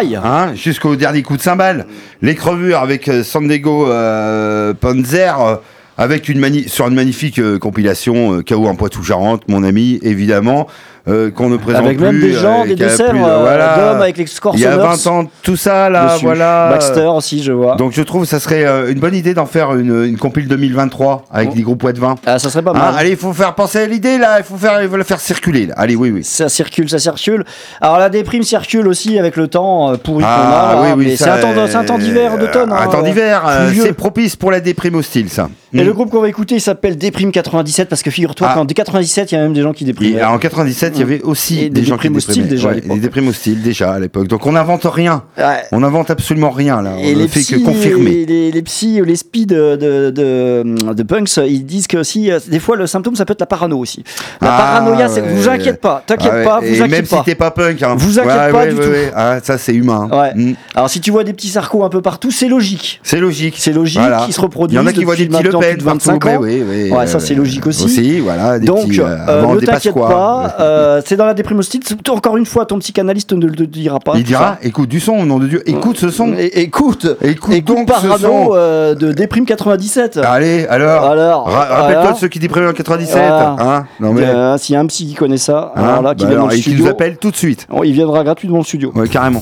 A: Hein, Jusqu'au dernier coup de cymbale. Les crevures avec euh, Sandego euh, Panzer. euh, avec une sur une magnifique compilation euh, KO en Poitou-Charentes, mon ami, évidemment, euh, qu'on ne présente
B: Avec
A: plus.
B: même des gens,
A: euh,
B: des desserts
A: plus
B: euh,
A: voilà.
B: avec les scores
A: Il y a
B: sonores
A: 20 ans, tout ça là,
B: dessus.
A: voilà.
B: Baxter aussi, je vois.
A: Donc je trouve que ça serait une bonne idée d'en faire une, une compile 2023 avec
B: Oh.
A: des groupes de 20.
B: Ah, ça serait pas
A: Hein,
B: mal.
A: allez, il faut faire penser à l'idée là, il faut faire, faut la faire circuler. Là. Allez, oui, oui.
B: Ça circule, ça circule. Alors la déprime circule aussi avec le temps pourri
A: Ah,
B: qu'on a. là,
A: oui, oui,
B: mais
A: ça,
B: c'est un temps, d'hiver, d'automne.
A: Un
B: hein,
A: temps d'hiver, c'est propice pour la déprime hostile, ça.
B: Et
A: Mm.
B: le groupe qu'on va écouter, il s'appelle Déprime 97 parce que figure-toi
A: Ah.
B: qu'en 97, il y a même des gens qui dépriment.
A: Et en 97, il y avait aussi des,
B: des
A: gens qui déprimaient.
B: déjà à
A: Ouais,
B: l'époque.
A: des déprimes hostiles déjà à l'époque. Donc on n'invente rien.
B: Ouais.
A: On n'invente absolument rien là.
B: Et
A: on ne
B: les
A: fait
B: psys,
A: que confirmer.
B: les, les, les psys, les spies de, de, de, de punks, ils disent que aussi, euh, des fois, le symptôme, ça peut être la parano aussi. La
A: Ah,
B: paranoïa, c'est, vous inquiétez pas, t'inquiète
A: Ah
B: pas, vous
A: même
B: inquiétez
A: si
B: pas.
A: t'es pas punk, hein.
B: Vous inquiétez
A: Ouais,
B: pas du tout.
A: Ah, ça c'est humain.
B: Ouais.
A: Mm.
B: Alors si tu vois des petits sarcos un peu partout, c'est logique.
A: C'est logique.
B: C'est logique, qui se
A: Il y
B: reproduisent
A: en a qui voient des petits Le
B: maintenant
A: Pen
B: plus de 25
A: partout.
B: ans.
A: Oui, oui,
B: Ouais, ça, c'est logique aussi.
A: Aussi, voilà. Des
B: Donc,
A: petits, euh,
B: euh,
A: avant
B: ne t'inquiète pas, euh, c'est dans la déprime hostile. Encore une fois, ton psychanalyste ne le dira pas.
A: Il dira, écoute du son, au nom de Dieu, écoute ce son.
B: Écoute,
A: Écoute,
B: écoute
A: donc ce
B: Parano
A: son.
B: euh, de déprime 97.
A: Allez, alors.
B: Alors,
A: Ra- Rappelle-toi de ceux qui déprimaient en 97.
B: Voilà.
A: Hein non mais.
B: Euh, S'il y a un psy qui connaît ça,
A: hein,
B: alors là, qui
A: bah
B: vient dans
A: alors,
B: le studio,
A: nous appelle tout de suite.
B: oh, il viendra gratuitement dans le studio.
A: Ouais, carrément.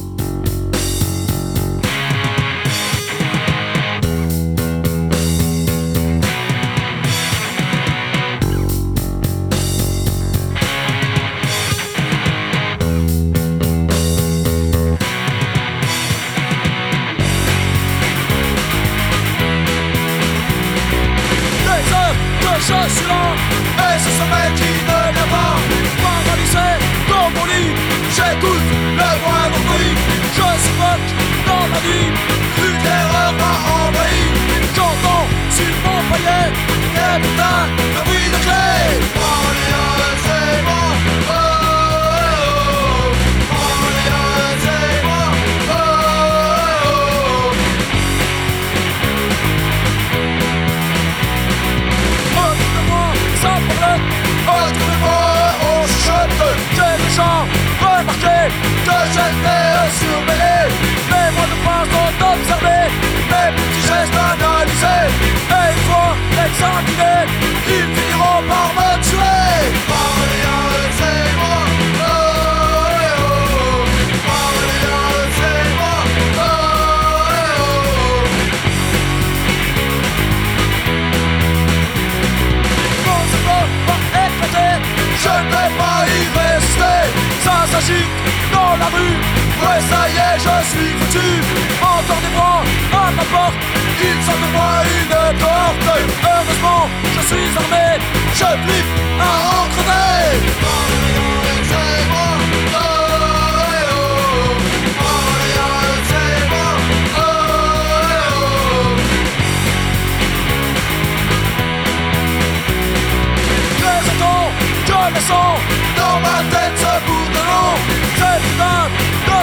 J: Dans la rue, ouais ça y est je suis foutu. Bras à ma porte, ils sortent de moi une porte. Heureusement je suis armé, je flippe à en crever C'est c'est Dans ma tête ce bout de long Ces putains de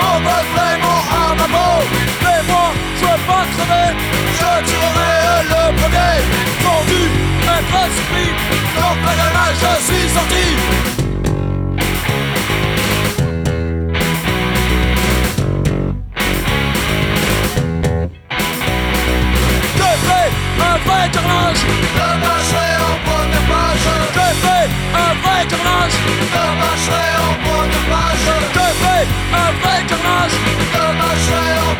J: On me vraiment à ma peau. Mais moi, je veux pas crever. Je tuerai le premier. Vendu, être surpris Donc la gamin, je suis sorti un vrai carnage De marcher en première page. J'ai fait un vrai carnage De marcher en première page. J'ai fait un vrai carnage De marcher en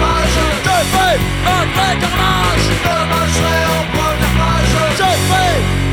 J: page. J'ai fait un vrai carnage De marcher en page. J'ai fait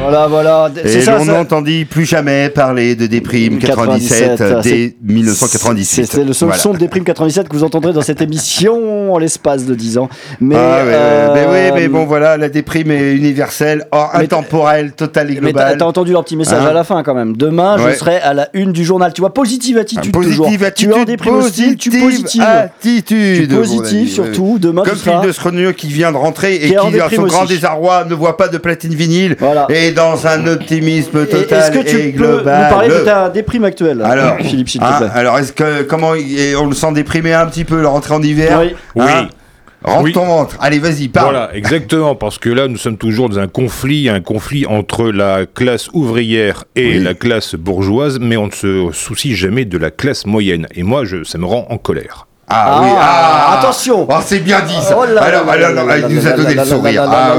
B: Voilà, voilà.
A: Et
B: C'est ça,
A: l'on
B: ça-
A: n'entendit plus jamais parler de déprime 97,
B: 97,
A: dès
B: c'est-
A: 1998.
B: C'était le seul
A: Voilà.
B: son de Déprime 97 que vous entendrez dans cette émission en l'espace de 10 ans. Mais,
A: ah
B: euh,
A: mais oui, mais bon voilà, la déprime est universelle, or intemporelle, totale et
B: Mais t'as
A: globale.
B: entendu leur petit message
A: Hein
B: à la fin quand même. Demain,
A: Ouais.
B: je serai à la une du journal. Tu vois, positive attitude toujours.
A: Positive attitude,
B: tu es en déprime tu
A: positive
B: positives.
A: attitude.
B: Tu
A: ami,
B: surtout. Demain,
A: Comme
B: tu seras-
A: de Scrogneux qui vient de rentrer et
B: Qui
A: qui, à son grand
B: aussi.
A: désarroi, ne voit pas de platine vinyle
B: Voilà.
A: et dans un optimisme
B: Et
A: total
B: Est-ce que tu
A: et
B: peux nous
A: global.
B: parler de ta déprime actuelle
A: Alors,
B: Philippe, s'il te
A: hein,
B: plaît?
A: alors est-ce que comment et on le sent déprimé un petit peu la rentrée en hiver
B: Oui.
A: Hein Rentre
K: Oui.
A: ton ventre. Allez, vas-y, parle.
K: Voilà, exactement, parce que là, nous sommes toujours dans un conflit, un conflit entre la classe ouvrière et
A: Oui.
K: la classe bourgeoise, mais on ne se soucie jamais de la classe moyenne. Et moi, je, ça me rend en colère.
A: Ah, oui,
B: Ah,
A: ah,
B: attention.
A: Oh, c'est bien dit ça.
B: Oh là
A: alors,
B: là
A: alors,
B: là
A: il nous a donné le sourire. Ah
B: là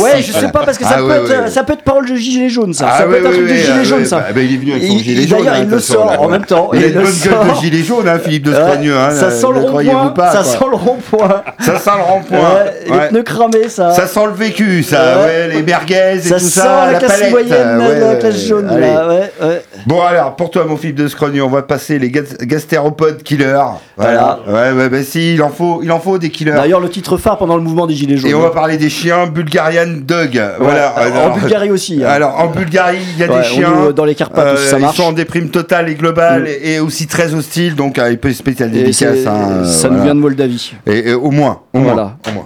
A: ouais,
B: je sais pas parce que ça
A: Ah
B: peut
A: ouais,
B: être,
A: ouais.
B: ça peut être parole de gilet jaune, ça.
A: Ah
B: ça peut être un truc de gilet jaune, ça.
A: bah, il est venu avec son
B: Il-
A: gilet
B: il-
A: jaune.
B: D'ailleurs,
A: hein,
B: il le sort en même temps.
A: Il a une
B: le
A: bonne gueule de gilet jaune, hein, Philippe de
B: Ouais,
A: Scrogneux. hein,
B: ça
A: ne-
B: sent le rond-point. Ça sent le rond-point.
A: Ça sent le rond-point.
B: Les pneus cramés, ça.
A: Ça sent le vécu, ça. Les merguez et
B: Ça
A: tout
B: sent
A: ça.
B: la classe moyenne, la classe jaune.
A: Bon alors, pour toi mon Philippe de Scrogneux, on va passer les gas- gastéropodes killers. Voilà. Ouais, ouais, bah si, il en faut, il en faut des killers.
B: D'ailleurs, le titre phare pendant le mouvement des gilets jaunes.
A: Et on va parler des chiens Bulgarian Dog. Voilà.
B: En Bulgarie aussi, hein.
A: Alors en Bulgarie, il y a
B: Ouais,
A: des chiens.
B: dans les Carpates aussi, ça
A: ils
B: marche.
A: sont en déprime totale et globale
B: Mm.
A: et, aussi très hostiles, donc euh, il peut spécial dédicace. hein, euh,
B: ça
A: voilà.
B: nous vient de Moldavie.
A: Et, et au moins, au
B: Voilà.
A: moins, au moins.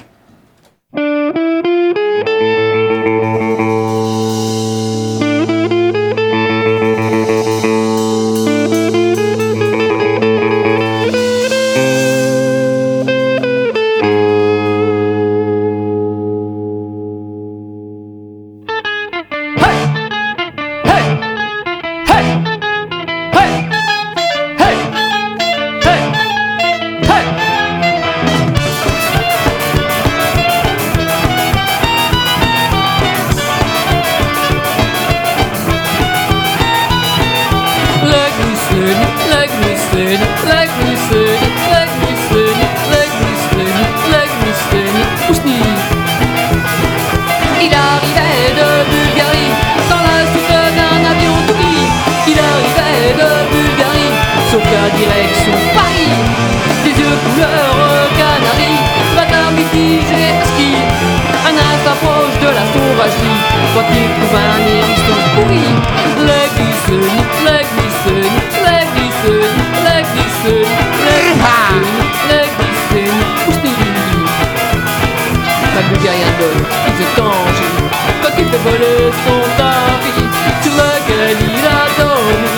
F: Donne, il Quand il fait voler son tapis Sur lequel il a dormi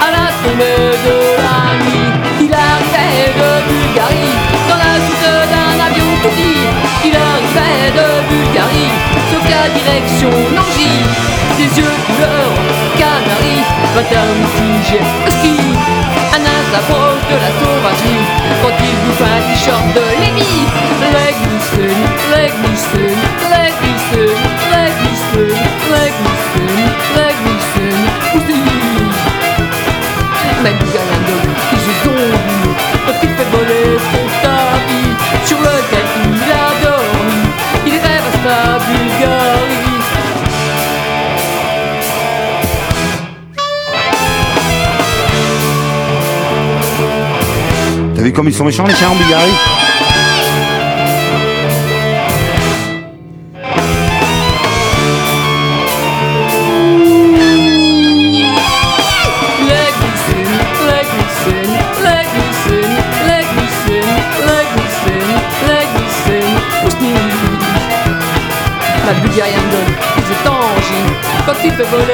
F: À la tombée de la nuit Il arrivait de Bulgarie Dans la soute d'un avion petit. Il arrivait de Bulgarie Sauf qu'à direction Nangy. Des yeux couleur canari Matin mitigé ski Un instant proche de la sauvagerie Quand il bouffe un t-shirt de Lévi La glycéine, la glycéine, Mais Bulgarian Dog, il se zombie quand il fait voler son tapis sur lequel il a dormi. Il rêve à sa Bulgarie.
A: T'as vu comme ils sont méchants les chiens en Bulgarie?
F: Quand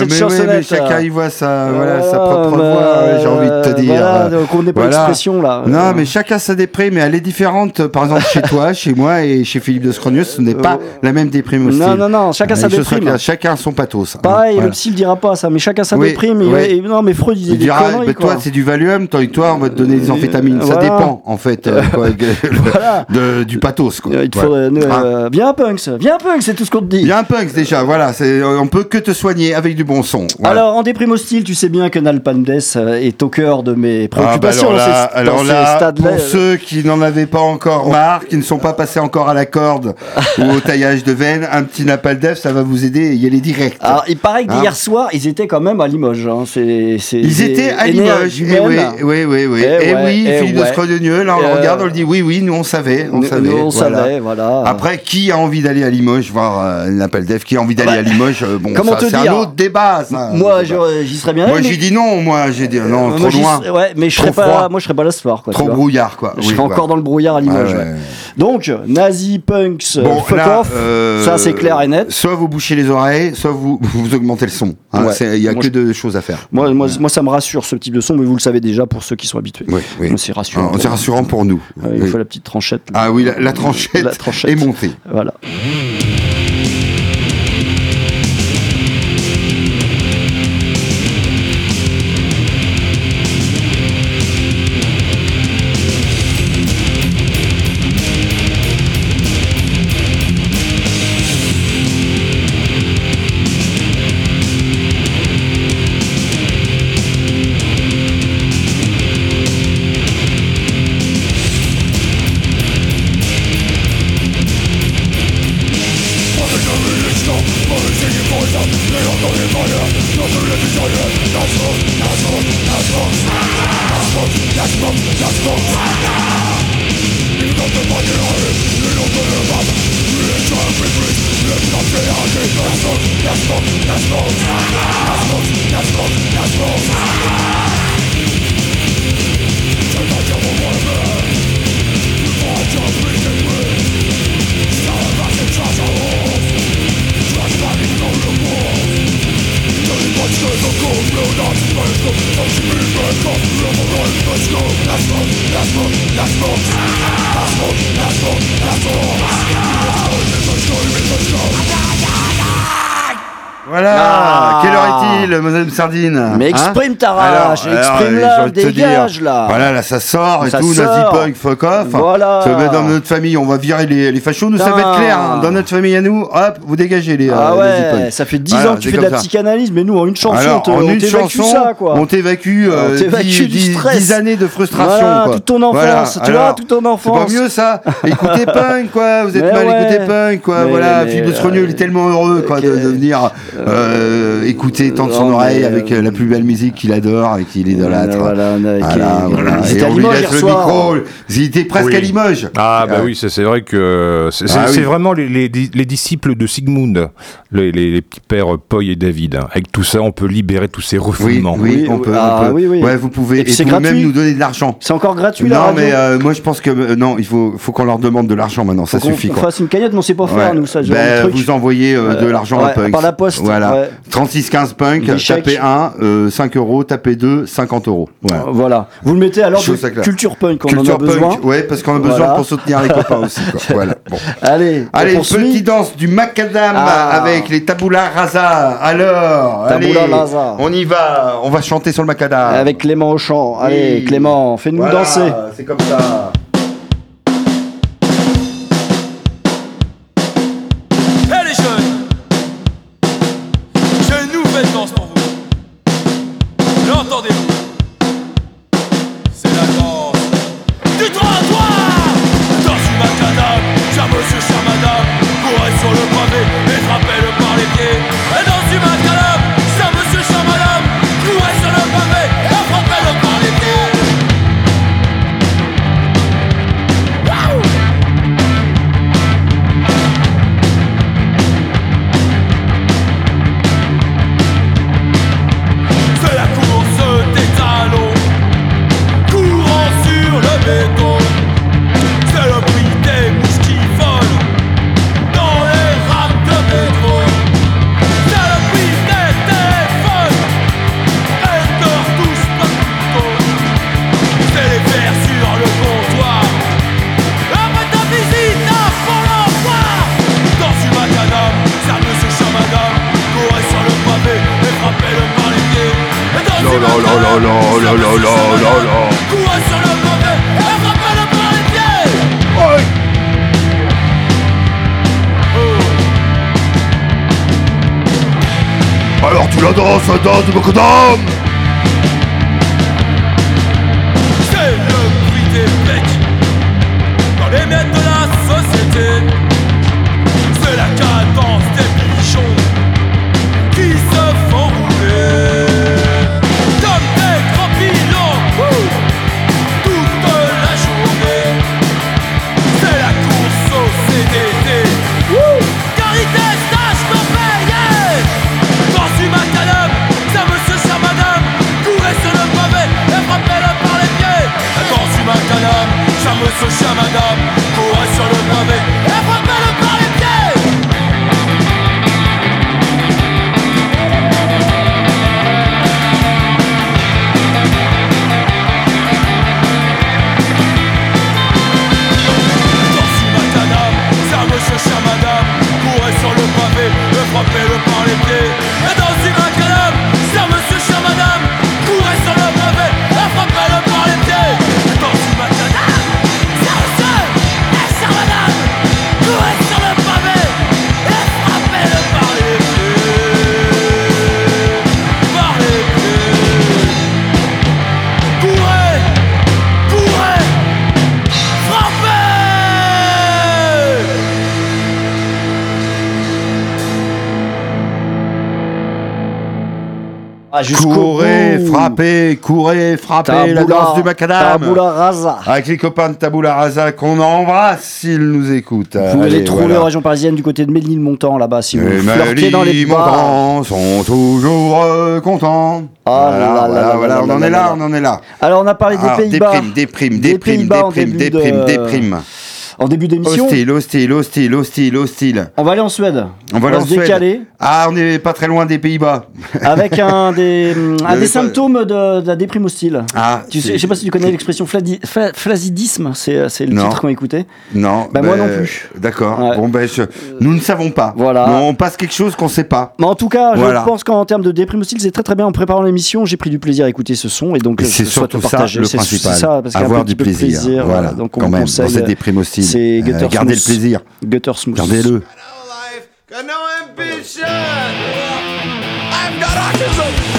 B: cette
A: mais,
B: chansonnette.
A: mais chacun y voit sa, voilà, sa
B: Ah,
A: propre
B: bah,
A: voix, j'ai envie de te dire.
B: Voilà, donc on n'est pas
A: Voilà.
B: l'expression là.
A: Non, mais chacun sa déprime, mais elle est différente. Par exemple, chez toi, chez moi et chez Philippe de Scrogneux, ce n'est pas la même déprime aussi.
B: Non, non, non, chacun sa déprime.
A: Chacun son pathos.
B: Pareil, le psy ne dira pas ça, mais chacun sa déprime. et- et- non, mais Freud disait
A: Il dira, bah, toi c'est du Valium, toi, toi on va te donner des amphétamines. Ça dépend en fait euh, du pathos. Quoi.
B: Euh, Il te
A: Voilà.
B: faudrait- euh, Viens, Punks, viens, Punks, c'est tout ce qu'on te dit.
A: Bien punk déjà, voilà, on peut que te soigner avec du bon son. Voilà.
B: Alors, en déprime hostile, tu sais bien que Nalpalm Death euh, est au cœur de mes
A: Ah, bah
B: préoccupations
A: alors là,
B: dans ces,
A: alors
B: dans ces
A: là,
B: stades-là.
A: pour ceux qui n'en avaient pas encore marre, qui ne sont pas passés encore à la corde ou au taillage de veine, un petit Napalm ça va vous aider y aller direct.
B: Alors, il paraît que
A: Hein
B: hier soir, ils étaient quand même à Limoges. hein.
A: Ils étaient à Limoges. Eh oui, oui, oui, oui.
B: Eh
A: Et
B: ouais,
A: oui,
B: eh
A: Philippe de
B: ouais.
A: Scrodegneux, là, on
B: Euh,
A: le regarde, on le dit oui, oui, nous on savait, on
B: Nous-
A: savait.
B: nous, on
A: voilà.
B: savait, voilà.
A: Après, qui a envie d'aller à Limoges voir euh, Napalm Qui a envie d'aller
B: Bah,
A: à Limoges euh, Bon, ça, c'est un autre débat, ça.
B: Moi, j'aurais- j'y serais bien
A: Moi, j'ai dit non, moi, j'ai dit non,
B: Euh,
A: trop loin.
B: Ouais, mais je serais pas, moi, je serais pas là ce soir, quoi.
A: Trop brouillard, quoi.
B: Je serais encore dans le brouillard à
A: ouais.
B: ouais. Donc, nazi, punks, euh, fuck off,
A: euh,
B: ça c'est clair et net.
A: Soit vous bouchez les oreilles, soit vous, vous augmentez le son. hein. Il y a que deux choses à faire.
B: Moi, moi, moi, ça me rassure ce type de son, mais vous le savez déjà pour ceux qui sont habitués.
A: Oui,
B: C'est rassurant.
A: Ah, C'est rassurant pour nous.
B: Il faut la petite tranchette.
A: Ah oui, la, tranchette, est montée.
B: Voilà.
A: Madame Sardine
B: Mais
A: Hein
B: exprime ta
A: Alors,
B: rage,
A: alors,
B: exprime
A: euh,
B: la,
A: j'ai envie de te
B: dégage
A: dire,
B: là.
A: Voilà, là ça sort et
B: Ça
A: tout, nazi punk, fuck off.
B: Voilà.
A: Dans notre famille, on va virer les, les fachos, nous ça va être clair. hein. Dans notre famille à nous, hop, vous dégagez les
B: Ah
A: euh,
B: ouais,
A: punk.
B: ça fait 10
A: Voilà,
B: ans que tu
A: c'est
B: fais de la
A: ça.
B: psychanalyse, mais nous en une chanson,
A: Alors,
B: on
A: en une chanson,
B: ça quoi.
A: on t'évacue euh,
B: t'évacue
A: 10,
B: du
A: 10
B: stress.
A: 10 années de frustration.
B: Voilà,
A: quoi.
B: toute ton enfance,
A: Voilà.
B: tu vois,
A: Alors,
B: toute ton
A: C'est
B: enfance.
A: pas mieux ça Écoutez punk quoi, vous êtes
B: Mais
A: mal
B: ouais.
A: écoutez punk quoi,
B: Mais-
A: voilà. Philippe
B: euh,
A: il est tellement heureux quoi de, venir euh, écouter tendre son oreille avec
B: euh,
A: euh, la plus belle musique qu'il adore et qu'il idolâtre.
B: Voilà, on a-
A: Voilà,
B: qui-
A: voilà.
B: Ils étaient
A: Et
B: à
A: on lui
B: Limoges
A: laisse
B: hier
A: le
B: soir.
A: micro. Ils étaient presque
K: Oui.
A: à Limoges.
K: Ah bah
A: Ouais.
K: oui, c'est vrai que c'est
A: Ah
K: vraiment les, les, les disciples de Sigmund, les, les, les petits pères Poy et David. Avec tout ça, on peut libérer tous ces refoulements.
A: oui,
B: Oui,
A: on
B: oui.
A: peut.
B: Ah,
A: on peut.
B: oui, oui.
A: Ouais, vous pouvez.
B: Et
A: même nous donner de l'argent.
B: C'est encore gratuit la
A: Non, mais euh, moi je pense que euh, non, il faut, faut qu'on leur demande de l'argent maintenant. Ça suffit
B: qu'on
A: quoi.
B: fasse une cagnotte, mais on sait pas faire nous ça.
A: Ben, vous envoyez de l'argent à Punk.
B: par la poste,
A: Voilà.
B: ouais.
A: 3615 Punk. Tapez 1, euh, 5 euros, tapez 2, 50 euros. Voilà.
B: Voilà. Vous le mettez alors de culture punk, on
A: Culture
B: en a besoin.
A: Punk, ouais, parce qu'on a besoin
B: Voilà.
A: pour soutenir les copains aussi. Quoi. Voilà. Bon.
B: Allez,
A: Allez, petite danse du macadam
B: Ah.
A: avec les taboulas rasa. Alors, allez,
B: rasa.
A: on y va. On va chanter sur le macadam.
B: Avec Clément au chant. Allez,
A: Oui.
B: Clément, fais-nous
A: Voilà,
B: danser.
A: C'est comme ça.
B: Ah,
A: Courez,
B: bout.
A: frappez, courez, frappez la danse du macadam
B: Tabula rasa.
A: Avec les copains de Tabula Rasa qu'on embrasse s'ils nous écoutent.
B: Vous
A: Allez,
B: les trouver
A: voilà.
B: en région parisienne du côté de Ménilmontant là-bas si vous
A: Les
B: flirtez dans les bars.
A: Sont toujours euh, contents.
B: Ah
A: voilà,
B: là là
A: voilà,
B: là
A: voilà,
B: là
A: on en est
B: là
A: on en est là.
B: Alors on a parlé des Pays-Bas.
A: Déprime, déprime,
B: Des
A: déprime, déprime, déprime, déprime.
B: En début d'émission.
A: Hostile, hostile, hostile, hostile, hostile.
B: On va aller en Suède.
A: On va aller en
B: se
A: Suède.
B: décaler
A: Ah, on n'est pas très loin des Pays-Bas.
B: avec un des, un symptômes de, de la déprime hostile.
A: Ah,
B: Tu sais, je sais pas si tu connais l'expression flasidisme, c'est c'est le
A: Non.
B: titre qu'on écoutait.
A: Non.
B: Bah, moi
A: ben,
B: non plus.
A: D'accord.
B: Ouais.
A: Bon, ben, je- nous ne savons pas.
B: Voilà.
A: On passe quelque chose qu'on ne sait pas.
B: Mais en tout cas,
A: Voilà.
B: je pense qu'en termes de déprime hostile, c'est très très bien. En préparant l'émission, j'ai pris du plaisir à écouter ce son et donc je
A: c'est surtout ça
B: partager.
A: le principal.
B: Ça, parce
A: Avoir du plaisir. Voilà.
B: Donc on
A: Quand même, dans cette déprime hostile.
B: C'est
A: Euh,
B: Gutter
A: gardez le plaisir.
B: Gutter Smooth.
A: Gardez-le.
L: Got no ambition. I've got autism.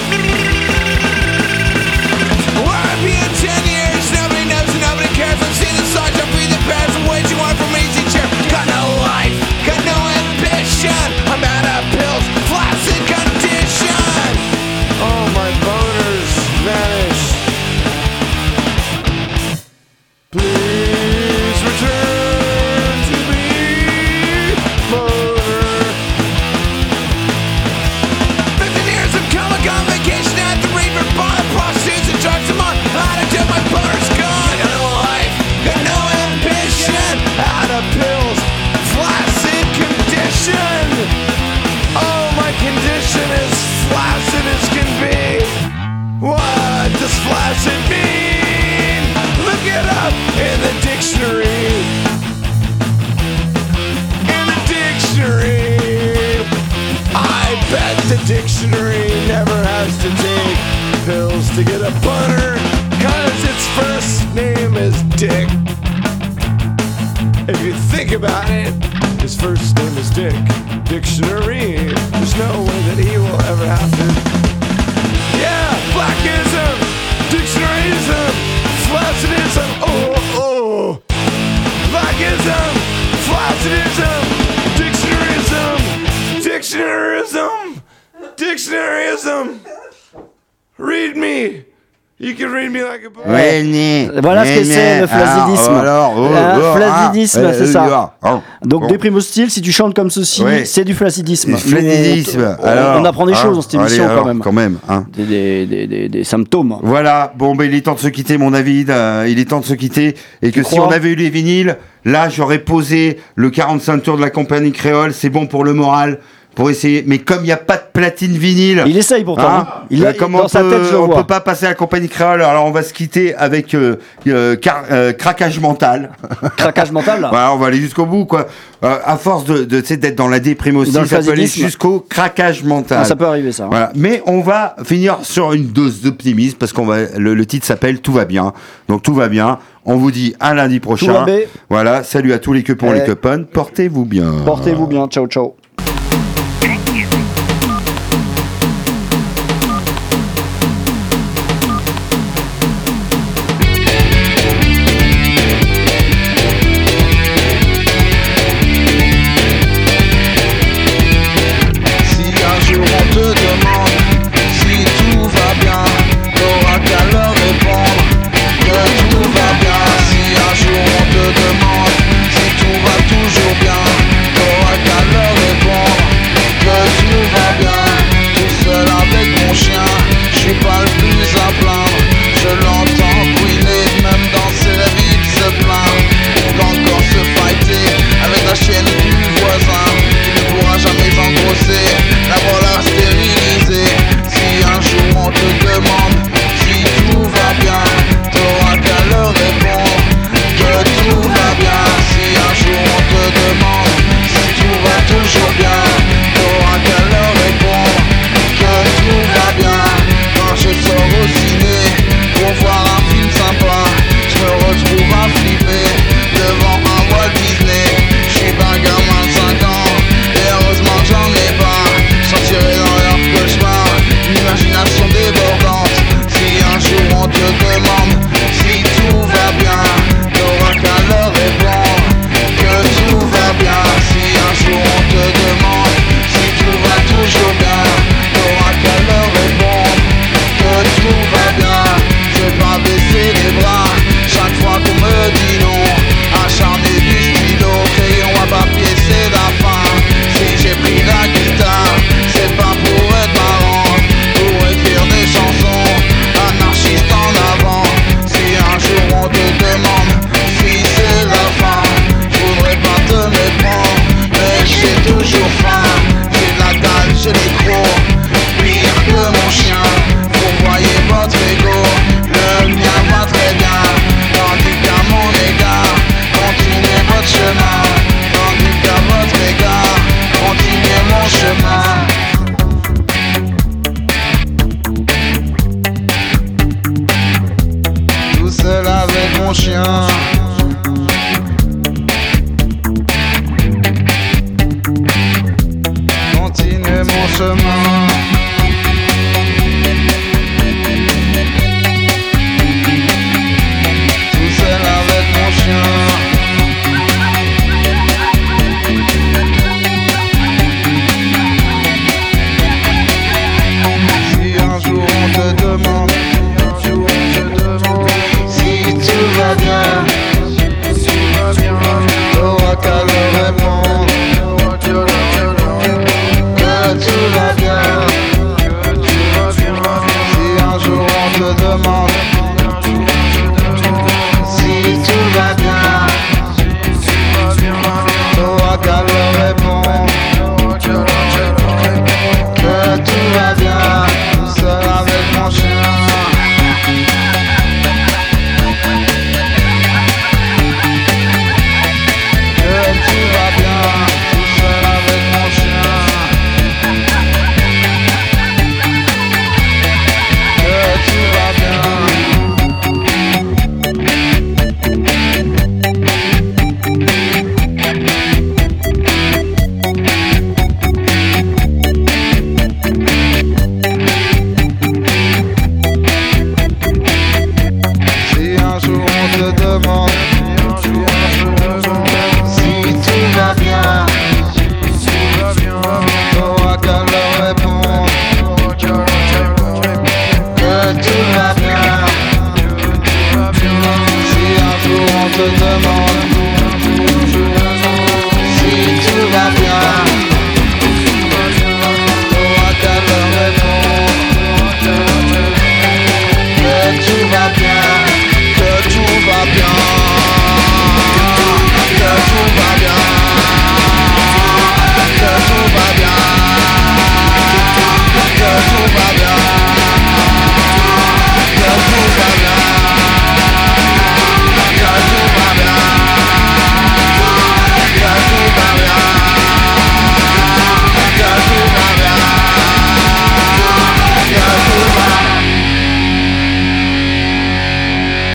A: Ouais,
B: Voilà ce que c'est le flasidisme.
A: Alors, alors, oh,
B: Euh,
A: oh,
B: flasidisme,
A: ah,
B: c'est
A: euh,
B: ça.
A: ah,
B: Donc déprime hostile, si tu chantes comme ceci,
A: Ouais.
B: c'est du flacidisme.
A: Le flacidisme.
B: Nous, on,
A: alors,
B: on apprend des
A: hein,
B: choses dans cette
A: allez,
B: émission
A: alors,
B: quand même.
A: Quand même, hein.
B: Des, des, des, des- des symptômes.
A: Voilà, bon, ben, il est temps de se quitter, mon David. euh, il est temps de se quitter. Et que si on avait eu les vinyles, là, j'aurais posé le 45 tours de la compagnie créole. C'est bon pour le moral, pour essayer. Mais comme il n'y a pas de platine vinyle.
B: Il essaye pourtant.
A: hein,
B: hein. Il a,
A: comme
B: dans
A: on
B: sa
A: peut,
B: tête, je
A: on
B: vois.
A: peut pas passer à la compagnie créole. Alors, on va se quitter avec euh, euh, car- euh, craquage mental.
B: Craquage mental. là.
A: Voilà, on va aller jusqu'au bout, quoi. À force de, d'être dans la déprime aussi, ça peut aller jusqu'au craquage mental.
B: Ah, ça peut arriver ça. hein.
A: Voilà. Mais on va finir sur une dose d'optimisme parce qu'on va le, le titre s'appelle Tout va bien. Donc tout va bien. On vous dit à lundi prochain.
B: va.
A: Voilà. Salut à tous les coupons,
B: Eh.
A: les copains. Portez-vous bien.
B: Portez-vous bien. Ciao, ciao.